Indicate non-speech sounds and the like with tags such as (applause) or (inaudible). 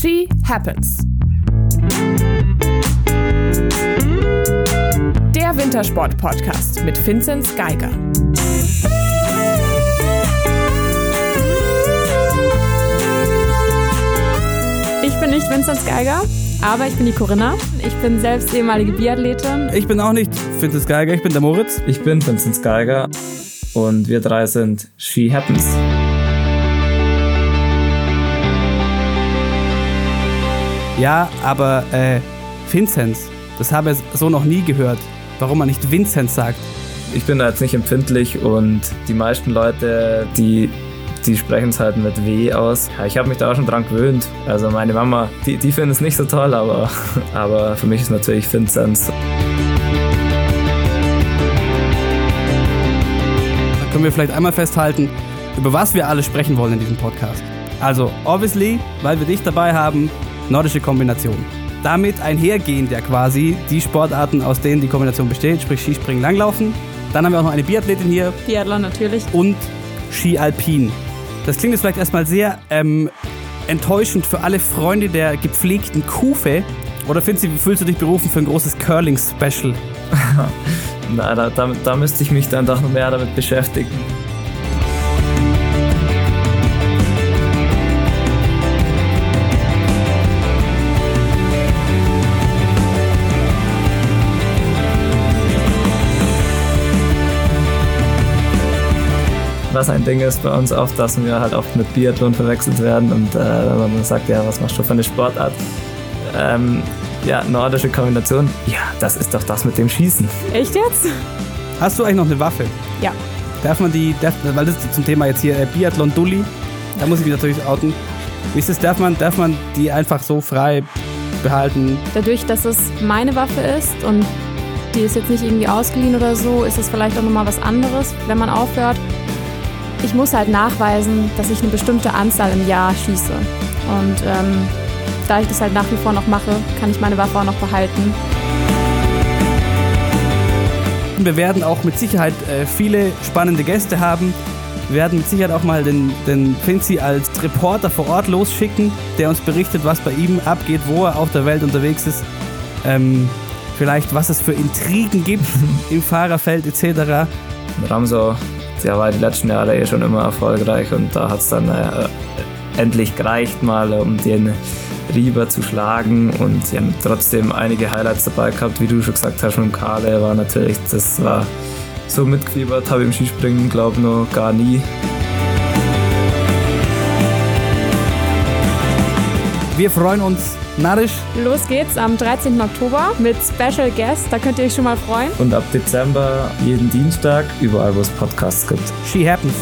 She Happens. Der Wintersport-Podcast mit Vinzenz Geiger. Ich bin nicht Vinzenz Geiger, aber ich bin die Corinna. Ich bin selbst ehemalige Biathletin. Ich bin auch nicht Vinzenz Geiger, ich bin der Moritz. Ich bin Vinzenz Geiger und wir drei sind She Happens. Ja, aber äh, Vinzenz, das habe ich so noch nie gehört. Warum man nicht Vinzenz sagt. Ich bin da jetzt nicht empfindlich und die meisten Leute, die, die sprechen es halt mit W aus. Ja, ich habe mich da auch schon dran gewöhnt. Also meine Mama, die, die findet es nicht so toll, aber, (laughs) aber für mich ist natürlich Vinzenz. Da können wir vielleicht einmal festhalten, über was wir alle sprechen wollen in diesem Podcast. Also, obviously, weil wir dich dabei haben, nordische Kombination. Damit einhergehend ja quasi die Sportarten, aus denen die Kombination besteht, sprich Skispringen, Langlaufen. Dann haben wir auch noch eine Biathletin hier Biathlon natürlich. und Ski Alpin. Das klingt jetzt vielleicht erstmal sehr ähm, enttäuschend für alle Freunde der gepflegten Kufe. Oder findest du, fühlst du dich berufen für ein großes Curling-Special? (laughs) Na, da, da, da müsste ich mich dann doch noch mehr damit beschäftigen. Was ein Ding ist bei uns oft, dass wir halt oft mit Biathlon verwechselt werden und äh, wenn man dann sagt, ja, was machst du für eine Sportart? Ähm, ja, nordische Kombination. Ja, das ist doch das mit dem Schießen. Echt jetzt? Hast du eigentlich noch eine Waffe? Ja. Darf man die, darf, weil das ist zum Thema jetzt hier äh, Biathlon Dulli, da muss ich mich natürlich outen. Wie ist es, darf man, darf man die einfach so frei behalten? Dadurch, dass es meine Waffe ist und die ist jetzt nicht irgendwie ausgeliehen oder so, ist es vielleicht auch nochmal was anderes, wenn man aufhört. Ich muss halt nachweisen, dass ich eine bestimmte Anzahl im Jahr schieße. Und ähm, da ich das halt nach wie vor noch mache, kann ich meine Waffe auch noch behalten. Wir werden auch mit Sicherheit äh, viele spannende Gäste haben. Wir werden mit Sicherheit auch mal den, den Finzi als Reporter vor Ort losschicken, der uns berichtet, was bei ihm abgeht, wo er auf der Welt unterwegs ist. Ähm, vielleicht, was es für Intrigen gibt (laughs) im Fahrerfeld etc. Ramsau, der war die letzten Jahre eh schon immer erfolgreich und da hat es dann äh, endlich gereicht, mal um den Rieber zu schlagen und sie haben trotzdem einige Highlights dabei gehabt, wie du schon gesagt hast, mit Kale war natürlich, das war so mitgefiebert, habe ich im Skispringen, glaube noch gar nie. Wir freuen uns narrisch. Los geht's am 13. Oktober mit Special Guest. Da könnt ihr euch schon mal freuen. Und ab Dezember jeden Dienstag, überall wo es Podcasts gibt. She happens.